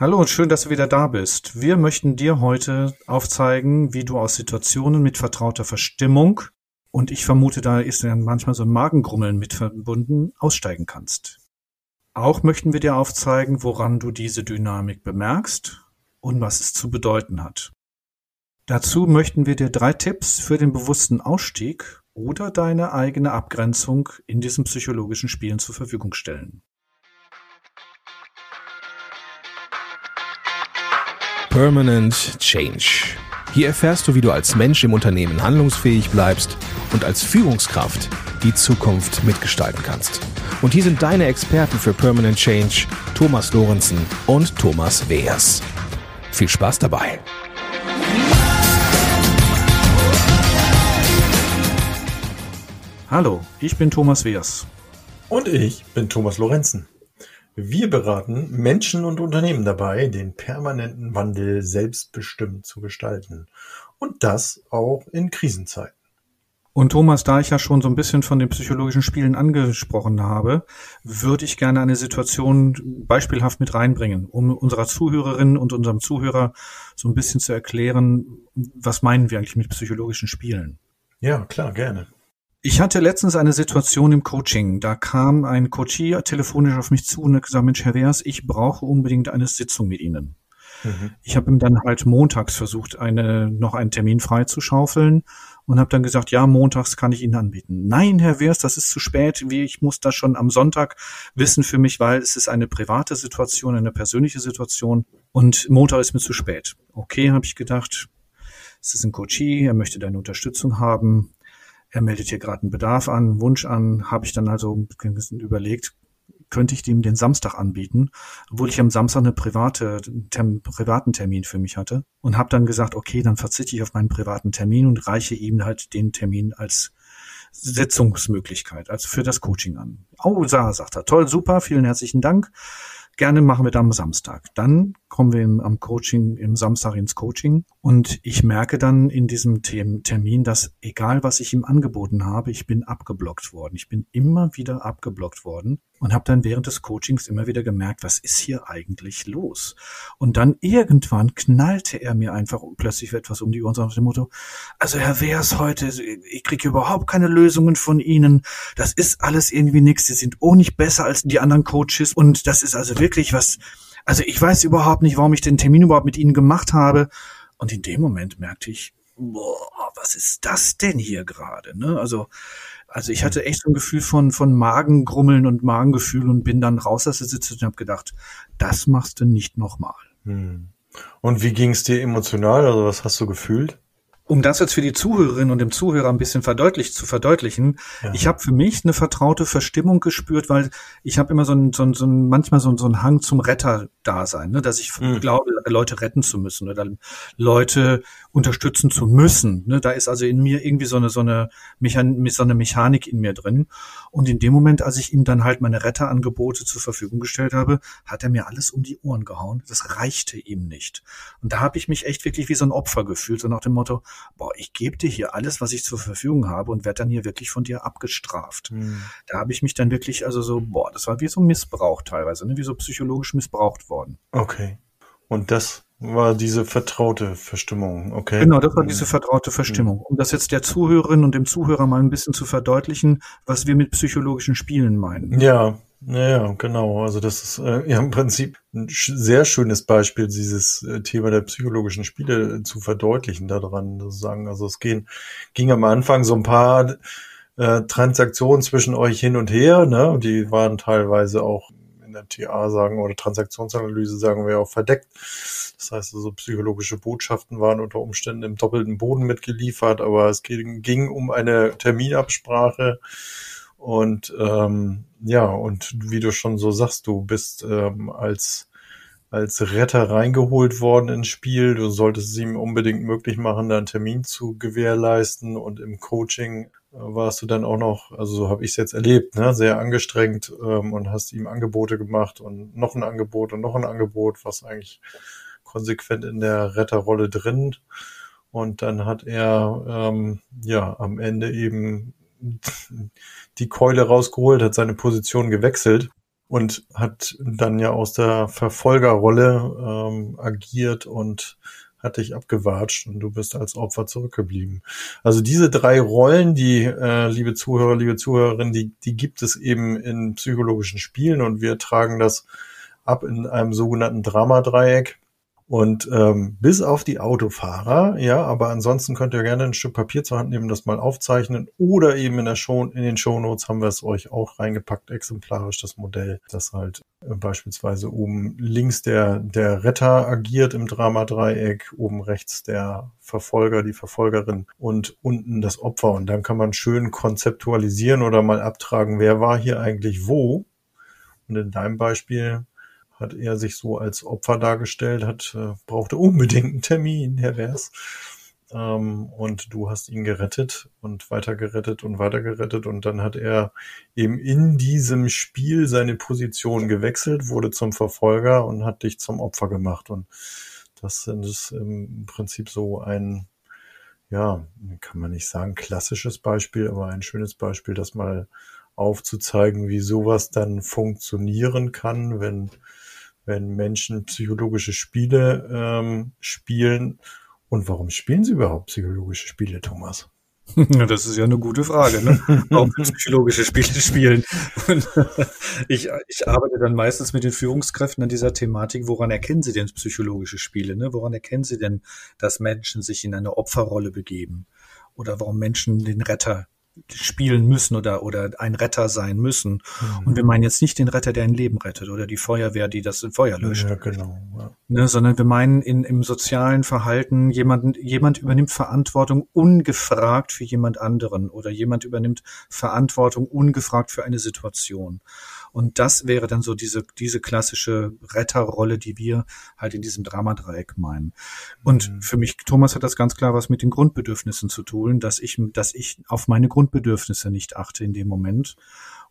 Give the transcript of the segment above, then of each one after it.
Hallo und schön, dass du wieder da bist. Wir möchten dir heute aufzeigen, wie du aus Situationen mit vertrauter Verstimmung und ich vermute, da ist dann manchmal so ein Magengrummeln mit verbunden, aussteigen kannst. Auch möchten wir dir aufzeigen, woran du diese Dynamik bemerkst und was es zu bedeuten hat. Dazu möchten wir dir drei Tipps für den bewussten Ausstieg oder deine eigene Abgrenzung in diesen psychologischen Spielen zur Verfügung stellen. Permanent Change. Hier erfährst du, wie du als Mensch im Unternehmen handlungsfähig bleibst und als Führungskraft die Zukunft mitgestalten kannst. Und hier sind deine Experten für Permanent Change, Thomas Lorenzen und Thomas Weers. Viel Spaß dabei! Hallo, ich bin Thomas Weers. Und ich bin Thomas Lorenzen. Wir beraten Menschen und Unternehmen dabei, den permanenten Wandel selbstbestimmt zu gestalten. Und das auch in Krisenzeiten. Und Thomas, da ich ja schon so ein bisschen von den psychologischen Spielen angesprochen habe, würde ich gerne eine Situation beispielhaft mit reinbringen, um unserer Zuhörerin und unserem Zuhörer so ein bisschen zu erklären, was meinen wir eigentlich mit psychologischen Spielen? Ja, klar, gerne. Ich hatte letztens eine Situation im Coaching. Da kam ein Coachie telefonisch auf mich zu und hat gesagt, Mensch, Herr Wehrs, ich brauche unbedingt eine Sitzung mit Ihnen. Mhm. Ich habe ihm dann halt montags versucht, eine, noch einen Termin freizuschaufeln und habe dann gesagt, ja, montags kann ich Ihnen anbieten. Nein, Herr Wehrs, das ist zu spät. Ich muss das schon am Sonntag wissen für mich, weil es ist eine private Situation, eine persönliche Situation und Montag ist mir zu spät. Okay, habe ich gedacht, es ist ein Coachie, er möchte deine Unterstützung haben er meldet hier gerade einen Bedarf an, einen Wunsch an, habe ich dann also überlegt, könnte ich ihm den Samstag anbieten, obwohl ich am Samstag eine private, term, privaten Termin für mich hatte und habe dann gesagt, okay, dann verzichte ich auf meinen privaten Termin und reiche ihm halt den Termin als Sitzungsmöglichkeit, also für das Coaching an. Oh, sagt er, toll, super, vielen herzlichen Dank. Gerne machen wir dann am Samstag. Dann kommen wir im, am Coaching, im Samstag ins Coaching und ich merke dann in diesem Termin, dass egal was ich ihm angeboten habe, ich bin abgeblockt worden. Ich bin immer wieder abgeblockt worden und habe dann während des Coachings immer wieder gemerkt, was ist hier eigentlich los? Und dann irgendwann knallte er mir einfach plötzlich etwas um die Ohren nach dem Motto, also Herr Wehrs heute, ich kriege überhaupt keine Lösungen von Ihnen. Das ist alles irgendwie nichts. Sie sind auch nicht besser als die anderen Coaches und das ist also wirklich was, also ich weiß überhaupt nicht, warum ich den Termin überhaupt mit Ihnen gemacht habe. Und in dem Moment merkte ich, boah, was ist das denn hier gerade? Ne? Also, also ich hatte echt so ein Gefühl von, von Magengrummeln und Magengefühl und bin dann raus aus der Sitzung und habe gedacht, das machst du nicht nochmal. Hm. Und wie ging es dir emotional? Also was hast du gefühlt? Um das jetzt für die Zuhörerin und dem Zuhörer ein bisschen verdeutlicht zu verdeutlichen, ja. ich habe für mich eine vertraute Verstimmung gespürt, weil ich habe immer so ein, so ein, so ein manchmal so ein, so ein Hang zum Retter-Dasein, ne? dass ich mhm. glaube, Leute retten zu müssen oder Leute unterstützen zu müssen. Ne? Da ist also in mir irgendwie so eine so eine, Mechan so eine Mechanik in mir drin. Und in dem Moment, als ich ihm dann halt meine Retterangebote zur Verfügung gestellt habe, hat er mir alles um die Ohren gehauen. Das reichte ihm nicht. Und da habe ich mich echt wirklich wie so ein Opfer gefühlt, so nach dem Motto, boah, ich gebe dir hier alles, was ich zur Verfügung habe und werde dann hier wirklich von dir abgestraft. Mhm. Da habe ich mich dann wirklich, also so, boah, das war wie so Missbrauch teilweise, ne? wie so psychologisch missbraucht worden. Okay. Und das war diese vertraute Verstimmung, okay? Genau, das war diese hm. vertraute Verstimmung. Um das jetzt der Zuhörerin und dem Zuhörer mal ein bisschen zu verdeutlichen, was wir mit psychologischen Spielen meinen. Ja, ja, genau. Also das ist äh, ja im Prinzip ein sehr schönes Beispiel, dieses äh, Thema der psychologischen Spiele äh, zu verdeutlichen daran, sozusagen. Also es ging, ging am Anfang so ein paar äh, Transaktionen zwischen euch hin und her, ne? Und die waren teilweise auch TA sagen oder Transaktionsanalyse sagen wir auch verdeckt. Das heißt also psychologische Botschaften waren unter Umständen im doppelten Boden mitgeliefert, aber es ging, ging um eine Terminabsprache und ähm, ja, und wie du schon so sagst, du bist ähm, als als Retter reingeholt worden ins Spiel. Du solltest es ihm unbedingt möglich machen, da einen Termin zu gewährleisten. Und im Coaching warst du dann auch noch, also so habe ich es jetzt erlebt, ne, sehr angestrengt ähm, und hast ihm Angebote gemacht und noch ein Angebot und noch ein Angebot, was eigentlich konsequent in der Retterrolle drin. Und dann hat er ähm, ja am Ende eben die Keule rausgeholt, hat seine Position gewechselt und hat dann ja aus der Verfolgerrolle ähm, agiert und hat dich abgewatscht und du bist als Opfer zurückgeblieben. Also diese drei Rollen, die, äh, liebe Zuhörer, liebe Zuhörerinnen, die, die gibt es eben in psychologischen Spielen und wir tragen das ab in einem sogenannten Dramadreieck. Und ähm, bis auf die Autofahrer, ja, aber ansonsten könnt ihr gerne ein Stück Papier zur Hand nehmen, das mal aufzeichnen oder eben in der Show, in den Shownotes haben wir es euch auch reingepackt, exemplarisch das Modell, das halt äh, beispielsweise oben links der der Retter agiert im Dramadreieck, oben rechts der Verfolger, die Verfolgerin und unten das Opfer und dann kann man schön konzeptualisieren oder mal abtragen, wer war hier eigentlich wo. Und in deinem Beispiel hat er sich so als Opfer dargestellt, hat, äh, brauchte unbedingt einen Termin, Herr Wers. Ähm, und du hast ihn gerettet und weiter gerettet und weiter gerettet. Und dann hat er eben in diesem Spiel seine Position gewechselt, wurde zum Verfolger und hat dich zum Opfer gemacht. Und das ist im Prinzip so ein, ja, kann man nicht sagen, klassisches Beispiel, aber ein schönes Beispiel, das mal aufzuzeigen, wie sowas dann funktionieren kann, wenn wenn Menschen psychologische Spiele ähm, spielen. Und warum spielen sie überhaupt psychologische Spiele, Thomas? Das ist ja eine gute Frage, ne? Warum psychologische Spiele spielen. ich, ich arbeite dann meistens mit den Führungskräften an dieser Thematik. Woran erkennen sie denn psychologische Spiele? Ne? Woran erkennen sie denn, dass Menschen sich in eine Opferrolle begeben? Oder warum Menschen den Retter spielen müssen oder, oder ein Retter sein müssen. Mhm. Und wir meinen jetzt nicht den Retter, der ein Leben rettet oder die Feuerwehr, die das Feuer löscht. Ja, genau. Ja. Ne, sondern wir meinen in, im sozialen Verhalten jemand, jemand übernimmt Verantwortung ungefragt für jemand anderen oder jemand übernimmt Verantwortung ungefragt für eine Situation. Und das wäre dann so diese, diese klassische Retterrolle, die wir halt in diesem Dramadreieck meinen. Und mhm. für mich, Thomas, hat das ganz klar was mit den Grundbedürfnissen zu tun, dass ich, dass ich auf meine Grundbedürfnisse nicht achte in dem Moment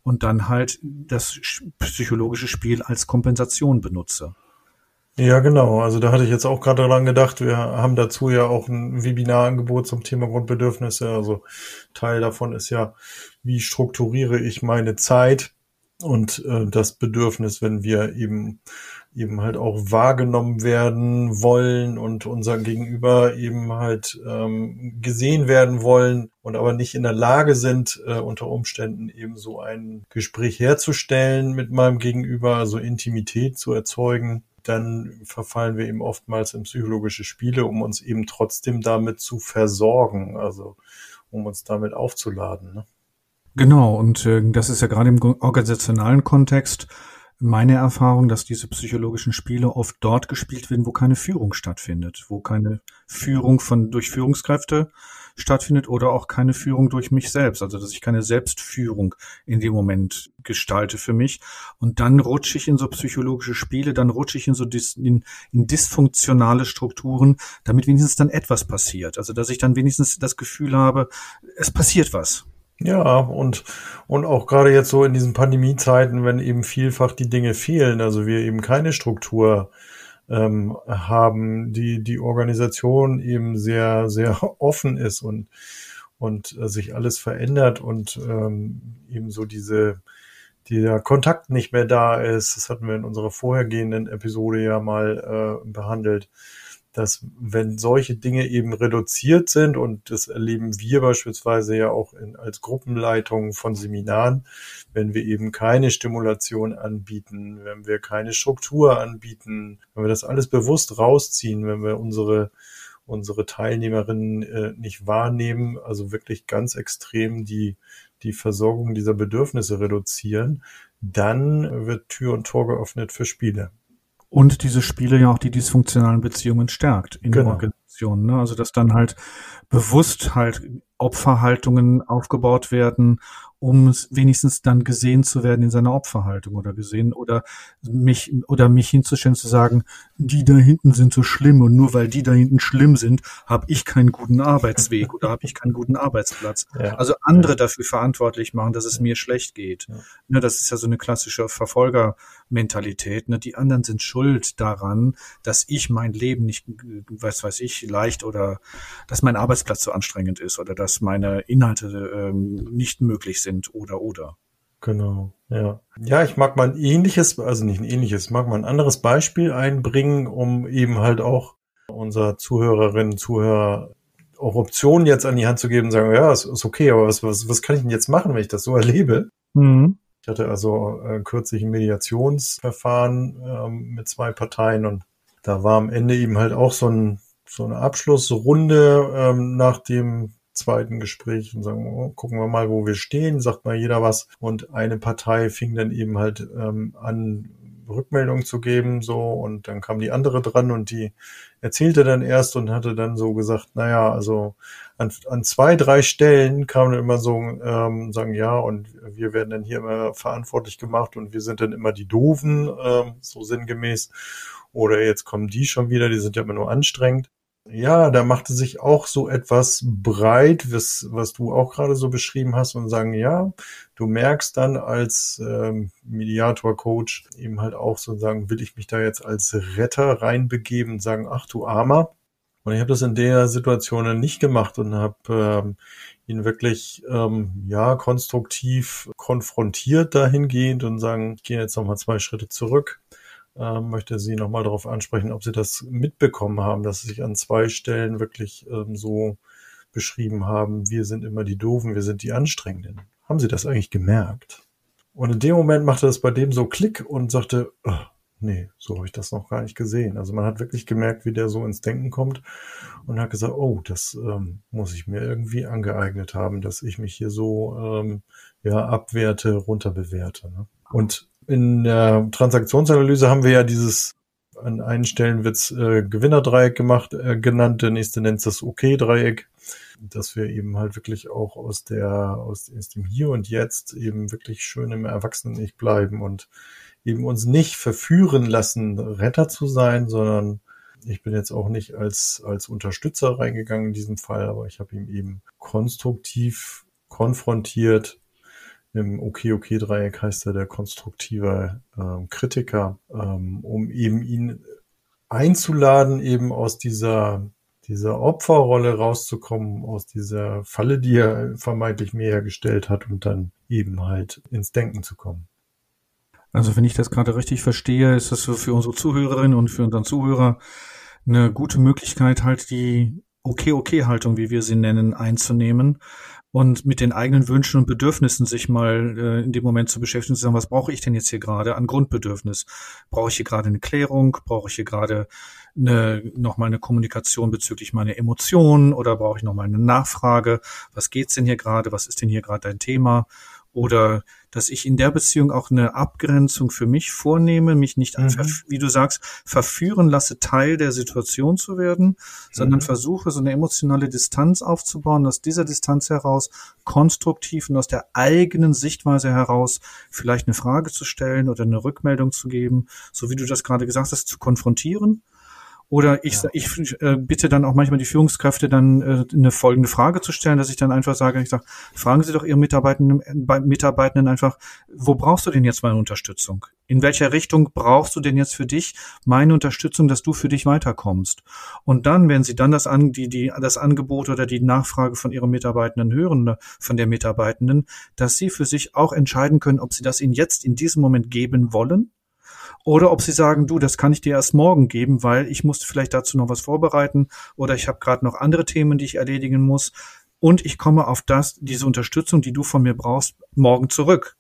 und dann halt das psychologische Spiel als Kompensation benutze. Ja, genau. Also da hatte ich jetzt auch gerade dran gedacht. Wir haben dazu ja auch ein Webinarangebot zum Thema Grundbedürfnisse. Also Teil davon ist ja, wie strukturiere ich meine Zeit? Und äh, das Bedürfnis, wenn wir eben eben halt auch wahrgenommen werden wollen und unser Gegenüber eben halt ähm, gesehen werden wollen und aber nicht in der Lage sind, äh, unter Umständen eben so ein Gespräch herzustellen mit meinem Gegenüber, so Intimität zu erzeugen, dann verfallen wir eben oftmals in psychologische Spiele, um uns eben trotzdem damit zu versorgen, also um uns damit aufzuladen. Ne? Genau, und äh, das ist ja gerade im organisationalen Kontext meine Erfahrung, dass diese psychologischen Spiele oft dort gespielt werden, wo keine Führung stattfindet, wo keine Führung von durch Führungskräfte stattfindet oder auch keine Führung durch mich selbst, also dass ich keine Selbstführung in dem Moment gestalte für mich. Und dann rutsche ich in so psychologische Spiele, dann rutsche ich in so dis, in, in dysfunktionale Strukturen, damit wenigstens dann etwas passiert, also dass ich dann wenigstens das Gefühl habe, es passiert was. Ja, und, und auch gerade jetzt so in diesen Pandemiezeiten, wenn eben vielfach die Dinge fehlen, also wir eben keine Struktur ähm, haben, die die Organisation eben sehr, sehr offen ist und, und äh, sich alles verändert und ähm, eben so diese, dieser Kontakt nicht mehr da ist. Das hatten wir in unserer vorhergehenden Episode ja mal äh, behandelt dass wenn solche Dinge eben reduziert sind, und das erleben wir beispielsweise ja auch in, als Gruppenleitung von Seminaren, wenn wir eben keine Stimulation anbieten, wenn wir keine Struktur anbieten, wenn wir das alles bewusst rausziehen, wenn wir unsere unsere Teilnehmerinnen äh, nicht wahrnehmen, also wirklich ganz extrem die, die Versorgung dieser Bedürfnisse reduzieren, dann wird Tür und Tor geöffnet für Spiele. Und diese Spiele ja auch die dysfunktionalen Beziehungen stärkt in genau. der Organisation. Ne? Also dass dann halt bewusst halt Opferhaltungen aufgebaut werden um wenigstens dann gesehen zu werden in seiner Opferhaltung oder gesehen oder mich oder mich hinzustellen zu sagen, die da hinten sind so schlimm und nur weil die da hinten schlimm sind, habe ich keinen guten Arbeitsweg oder habe ich keinen guten Arbeitsplatz. Ja. Also andere dafür verantwortlich machen, dass es mir schlecht geht. Ja. Ne, das ist ja so eine klassische Verfolgermentalität. Ne? Die anderen sind schuld daran, dass ich mein Leben nicht, was weiß ich, leicht oder dass mein Arbeitsplatz so anstrengend ist oder dass meine Inhalte ähm, nicht möglich sind oder oder. Genau, ja. Ja, ich mag mal ein ähnliches, also nicht ein ähnliches, mag mal ein anderes Beispiel einbringen, um eben halt auch unser Zuhörerinnen, Zuhörer auch Optionen jetzt an die Hand zu geben und sagen, ja, ist, ist okay, aber was, was, was kann ich denn jetzt machen, wenn ich das so erlebe? Mhm. Ich hatte also äh, kürzlich ein Mediationsverfahren ähm, mit zwei Parteien und da war am Ende eben halt auch so, ein, so eine Abschlussrunde ähm, nach dem zweiten Gespräch und sagen, oh, gucken wir mal, wo wir stehen, sagt mal jeder was. Und eine Partei fing dann eben halt ähm, an, Rückmeldung zu geben, so, und dann kam die andere dran und die erzählte dann erst und hatte dann so gesagt, naja, also an, an zwei, drei Stellen kam dann immer so, ähm, sagen, ja, und wir werden dann hier immer verantwortlich gemacht und wir sind dann immer die Doofen, ähm, so sinngemäß. Oder jetzt kommen die schon wieder, die sind ja immer nur anstrengend. Ja, da machte sich auch so etwas breit, was, was du auch gerade so beschrieben hast und sagen, ja, du merkst dann als ähm, Mediator, Coach eben halt auch so sagen, will ich mich da jetzt als Retter reinbegeben und sagen, ach du Armer. Und ich habe das in der Situation dann nicht gemacht und habe ähm, ihn wirklich ähm, ja konstruktiv konfrontiert dahingehend und sagen, ich gehe jetzt nochmal zwei Schritte zurück ähm, möchte Sie nochmal darauf ansprechen, ob Sie das mitbekommen haben, dass Sie sich an zwei Stellen wirklich ähm, so beschrieben haben, wir sind immer die Doofen, wir sind die Anstrengenden. Haben Sie das eigentlich gemerkt? Und in dem Moment machte das bei dem so Klick und sagte, oh, nee, so habe ich das noch gar nicht gesehen. Also man hat wirklich gemerkt, wie der so ins Denken kommt und hat gesagt, oh, das ähm, muss ich mir irgendwie angeeignet haben, dass ich mich hier so ähm, ja abwerte, runterbewerte. Ne? Und in der Transaktionsanalyse haben wir ja dieses an einen Stellen wird's äh, Gewinnerdreieck gemacht, äh, genannt, der nächste nennt das OK-Dreieck, dass wir eben halt wirklich auch aus der, aus, aus dem Hier und Jetzt eben wirklich schön im Erwachsenen-Ich bleiben und eben uns nicht verführen lassen, Retter zu sein, sondern ich bin jetzt auch nicht als, als Unterstützer reingegangen in diesem Fall, aber ich habe ihn eben konstruktiv konfrontiert, im OK-OK-Dreieck heißt er der konstruktive ähm, Kritiker, ähm, um eben ihn einzuladen, eben aus dieser, dieser Opferrolle rauszukommen, aus dieser Falle, die er vermeintlich mir hergestellt hat und dann eben halt ins Denken zu kommen. Also wenn ich das gerade richtig verstehe, ist das für unsere Zuhörerinnen und für unseren Zuhörer eine gute Möglichkeit, halt die Okay-Okay-Haltung, wie wir sie nennen, einzunehmen und mit den eigenen Wünschen und Bedürfnissen sich mal äh, in dem Moment zu beschäftigen zu sagen, was brauche ich denn jetzt hier gerade an Grundbedürfnis? Brauche ich hier gerade eine Klärung? Brauche ich hier gerade eine, nochmal eine Kommunikation bezüglich meiner Emotionen oder brauche ich nochmal eine Nachfrage? Was geht's denn hier gerade? Was ist denn hier gerade dein Thema? oder dass ich in der Beziehung auch eine Abgrenzung für mich vornehme, mich nicht einfach, mhm. wie du sagst, verführen lasse, Teil der Situation zu werden, sondern mhm. versuche, so eine emotionale Distanz aufzubauen, aus dieser Distanz heraus konstruktiv und aus der eigenen Sichtweise heraus vielleicht eine Frage zu stellen oder eine Rückmeldung zu geben, so wie du das gerade gesagt hast, zu konfrontieren oder ich, ja. ich äh, bitte dann auch manchmal die Führungskräfte dann äh, eine folgende Frage zu stellen, dass ich dann einfach sage, ich sage, fragen Sie doch Ihre Mitarbeitenden, äh, Mitarbeitenden einfach, wo brauchst du denn jetzt meine Unterstützung? In welcher Richtung brauchst du denn jetzt für dich meine Unterstützung, dass du für dich weiterkommst? Und dann, wenn Sie dann das, an, die, die, das Angebot oder die Nachfrage von Ihren Mitarbeitenden hören, von der Mitarbeitenden, dass Sie für sich auch entscheiden können, ob Sie das Ihnen jetzt in diesem Moment geben wollen oder ob sie sagen, du, das kann ich dir erst morgen geben, weil ich musste vielleicht dazu noch was vorbereiten oder ich habe gerade noch andere Themen, die ich erledigen muss und ich komme auf das, diese Unterstützung, die du von mir brauchst, morgen zurück.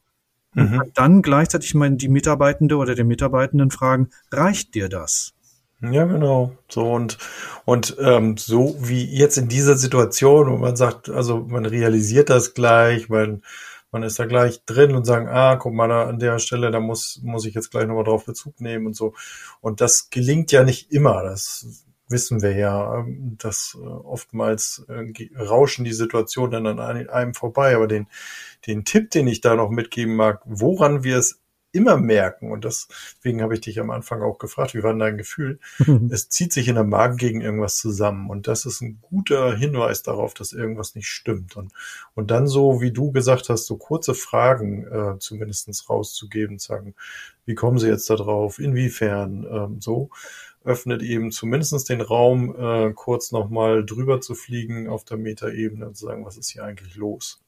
Mhm. Und dann gleichzeitig mal die Mitarbeitende oder den Mitarbeitenden fragen, reicht dir das? Ja, genau. So und und ähm, so wie jetzt in dieser Situation, wo man sagt, also man realisiert das gleich, man man ist da gleich drin und sagen, ah, guck mal, da an der Stelle, da muss, muss ich jetzt gleich nochmal drauf Bezug nehmen und so. Und das gelingt ja nicht immer. Das wissen wir ja, dass äh, oftmals äh, rauschen die Situationen dann an einem vorbei. Aber den, den Tipp, den ich da noch mitgeben mag, woran wir es immer merken, und deswegen habe ich dich am Anfang auch gefragt, wie war denn dein Gefühl? Es zieht sich in der Magen gegen irgendwas zusammen. Und das ist ein guter Hinweis darauf, dass irgendwas nicht stimmt. Und, und dann so, wie du gesagt hast, so kurze Fragen äh, zumindestens rauszugeben, sagen, wie kommen sie jetzt da drauf? Inwiefern? Ähm, so öffnet eben zumindestens den Raum, äh, kurz nochmal drüber zu fliegen auf der Metaebene und zu sagen, was ist hier eigentlich los?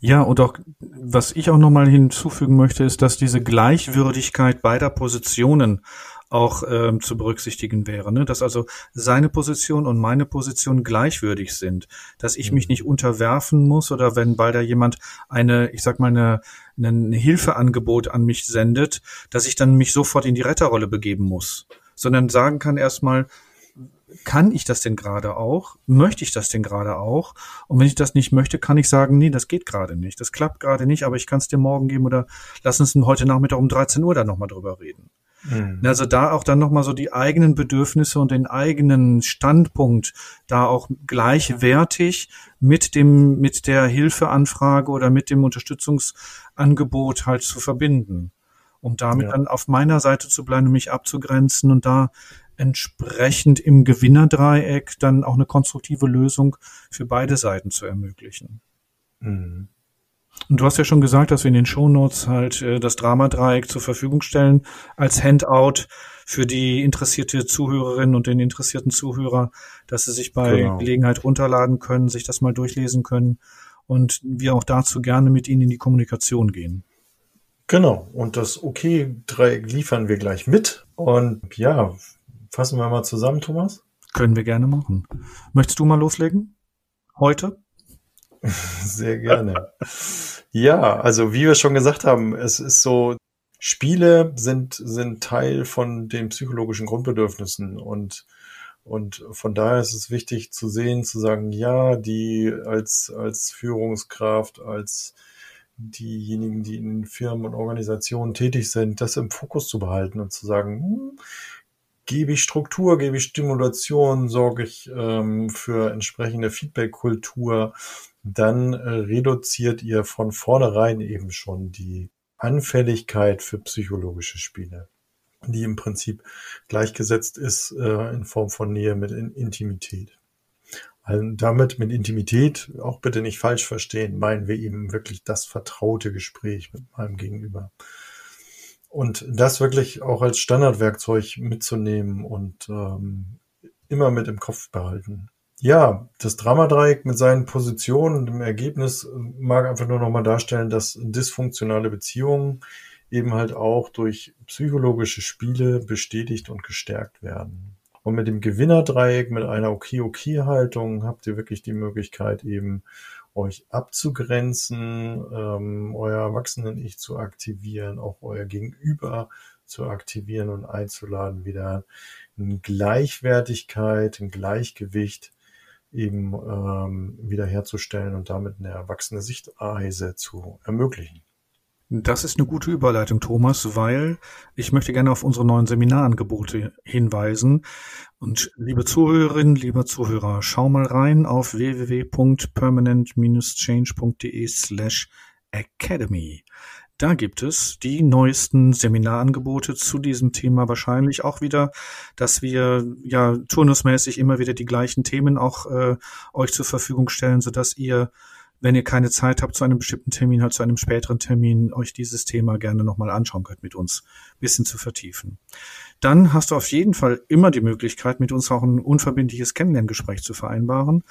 Ja, und auch, was ich auch nochmal hinzufügen möchte, ist, dass diese Gleichwürdigkeit beider Positionen auch ähm, zu berücksichtigen wäre. Ne? Dass also seine Position und meine Position gleichwürdig sind. Dass ich mich mhm. nicht unterwerfen muss oder wenn bald da jemand eine, ich sag mal, eine, ein Hilfeangebot an mich sendet, dass ich dann mich sofort in die Retterrolle begeben muss. Sondern sagen kann erstmal, kann ich das denn gerade auch? Möchte ich das denn gerade auch? Und wenn ich das nicht möchte, kann ich sagen, nee, das geht gerade nicht. Das klappt gerade nicht, aber ich kann es dir morgen geben oder lass uns heute Nachmittag um 13 Uhr dann nochmal drüber reden. Mhm. Also da auch dann nochmal so die eigenen Bedürfnisse und den eigenen Standpunkt da auch gleichwertig mit dem, mit der Hilfeanfrage oder mit dem Unterstützungsangebot halt zu verbinden. Um damit ja. dann auf meiner Seite zu bleiben und mich abzugrenzen und da entsprechend im Gewinnerdreieck dann auch eine konstruktive Lösung für beide Seiten zu ermöglichen. Mhm. Und du hast ja schon gesagt, dass wir in den Shownotes halt äh, das Dramadreieck zur Verfügung stellen als Handout für die interessierte Zuhörerin und den interessierten Zuhörer, dass sie sich bei genau. Gelegenheit runterladen können, sich das mal durchlesen können und wir auch dazu gerne mit Ihnen in die Kommunikation gehen. Genau. Und das Okay-Dreieck liefern wir gleich mit. Und ja, fassen wir mal zusammen, Thomas. Können wir gerne machen. Möchtest du mal loslegen? Heute? Sehr gerne. ja, also wie wir schon gesagt haben, es ist so, Spiele sind, sind Teil von den psychologischen Grundbedürfnissen und und von daher ist es wichtig zu sehen, zu sagen, ja, die als, als Führungskraft, als diejenigen, die in Firmen und Organisationen tätig sind, das im Fokus zu behalten und zu sagen, hm, gebe ich Struktur, gebe ich Stimulation, sorge ich ähm, für entsprechende Feedback-Kultur, dann äh, reduziert ihr von vornherein eben schon die Anfälligkeit für psychologische Spiele, die im Prinzip gleichgesetzt ist äh, in Form von Nähe mit in Intimität. Also damit mit Intimität auch bitte nicht falsch verstehen, meinen wir eben wirklich das vertraute Gespräch mit meinem Gegenüber. Und das wirklich auch als Standardwerkzeug mitzunehmen und ähm, immer mit im Kopf behalten. Ja, das Dramadreieck mit seinen Positionen und dem Ergebnis äh, mag einfach nur nochmal darstellen, dass dysfunktionale Beziehungen eben halt auch durch psychologische Spiele bestätigt und gestärkt werden. Und mit dem Gewinnerdreieck, mit einer Okay-Okay-Haltung habt ihr wirklich die Möglichkeit eben euch abzugrenzen, ähm, euer Erwachsenen-Ich zu aktivieren, auch euer Gegenüber zu aktivieren und einzuladen, wieder in Gleichwertigkeit, in Gleichgewicht eben ähm, wiederherzustellen und damit eine erwachsene Sichtweise zu ermöglichen. Das ist eine gute Überleitung, Thomas, weil ich möchte gerne auf unsere neuen Seminarangebote hinweisen. Und liebe Zuhörerinnen, lieber Zuhörer, schau mal rein auf www.permanent-change.de slash academy. Da gibt es die neuesten Seminarangebote zu diesem Thema wahrscheinlich auch wieder, dass wir ja turnusmäßig immer wieder die gleichen Themen auch äh, euch zur Verfügung stellen, sodass ihr wenn ihr keine Zeit habt zu einem bestimmten Termin, halt zu einem späteren Termin, euch dieses Thema gerne nochmal anschauen könnt mit uns, bisschen zu vertiefen. Dann hast du auf jeden Fall immer die Möglichkeit, mit uns auch ein unverbindliches Kennenlerngespräch zu vereinbaren.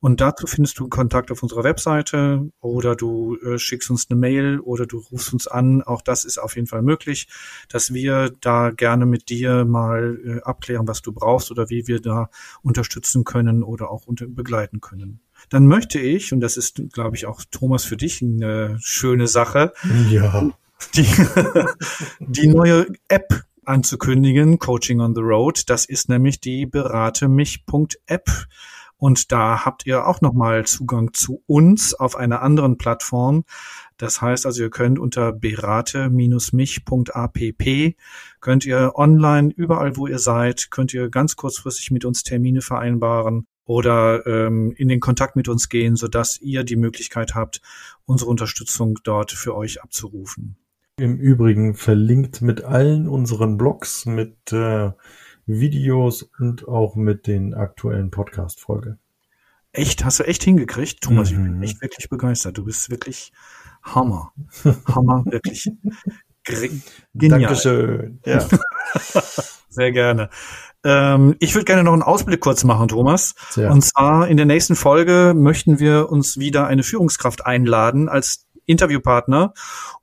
Und dazu findest du Kontakt auf unserer Webseite oder du äh, schickst uns eine Mail oder du rufst uns an. Auch das ist auf jeden Fall möglich, dass wir da gerne mit dir mal äh, abklären, was du brauchst oder wie wir da unterstützen können oder auch unter begleiten können. Dann möchte ich, und das ist, glaube ich, auch Thomas für dich eine schöne Sache, ja. die, die neue App anzukündigen, Coaching on the Road. Das ist nämlich die berate mich.app. Und da habt ihr auch nochmal Zugang zu uns auf einer anderen Plattform. Das heißt also, ihr könnt unter berate-mich.app könnt ihr online, überall wo ihr seid, könnt ihr ganz kurzfristig mit uns Termine vereinbaren oder ähm, in den Kontakt mit uns gehen, sodass ihr die Möglichkeit habt, unsere Unterstützung dort für euch abzurufen. Im Übrigen verlinkt mit allen unseren Blogs, mit äh, Videos und auch mit den aktuellen Podcast-Folgen. Echt? Hast du echt hingekriegt? Thomas, mhm. ich bin mhm. echt wirklich begeistert. Du bist wirklich Hammer. Hammer, wirklich genial. Dankeschön. Ja. Sehr gerne. Ähm, ich würde gerne noch einen Ausblick kurz machen, Thomas. Sehr. Und zwar in der nächsten Folge möchten wir uns wieder eine Führungskraft einladen als Interviewpartner.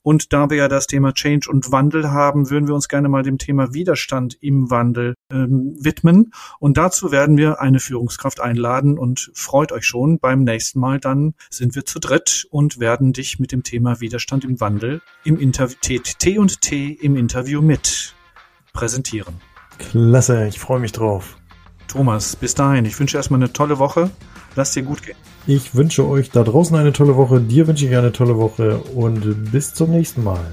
Und da wir ja das Thema Change und Wandel haben, würden wir uns gerne mal dem Thema Widerstand im Wandel ähm, widmen. Und dazu werden wir eine Führungskraft einladen und freut euch schon. Beim nächsten Mal dann sind wir zu dritt und werden dich mit dem Thema Widerstand im Wandel im Interview T und T im Interview mit präsentieren. Klasse, ich freue mich drauf. Thomas, bis dahin. Ich wünsche erstmal eine tolle Woche. Lass dir gut gehen. Ich wünsche euch da draußen eine tolle Woche. Dir wünsche ich eine tolle Woche und bis zum nächsten Mal.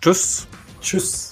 Tschüss. Tschüss.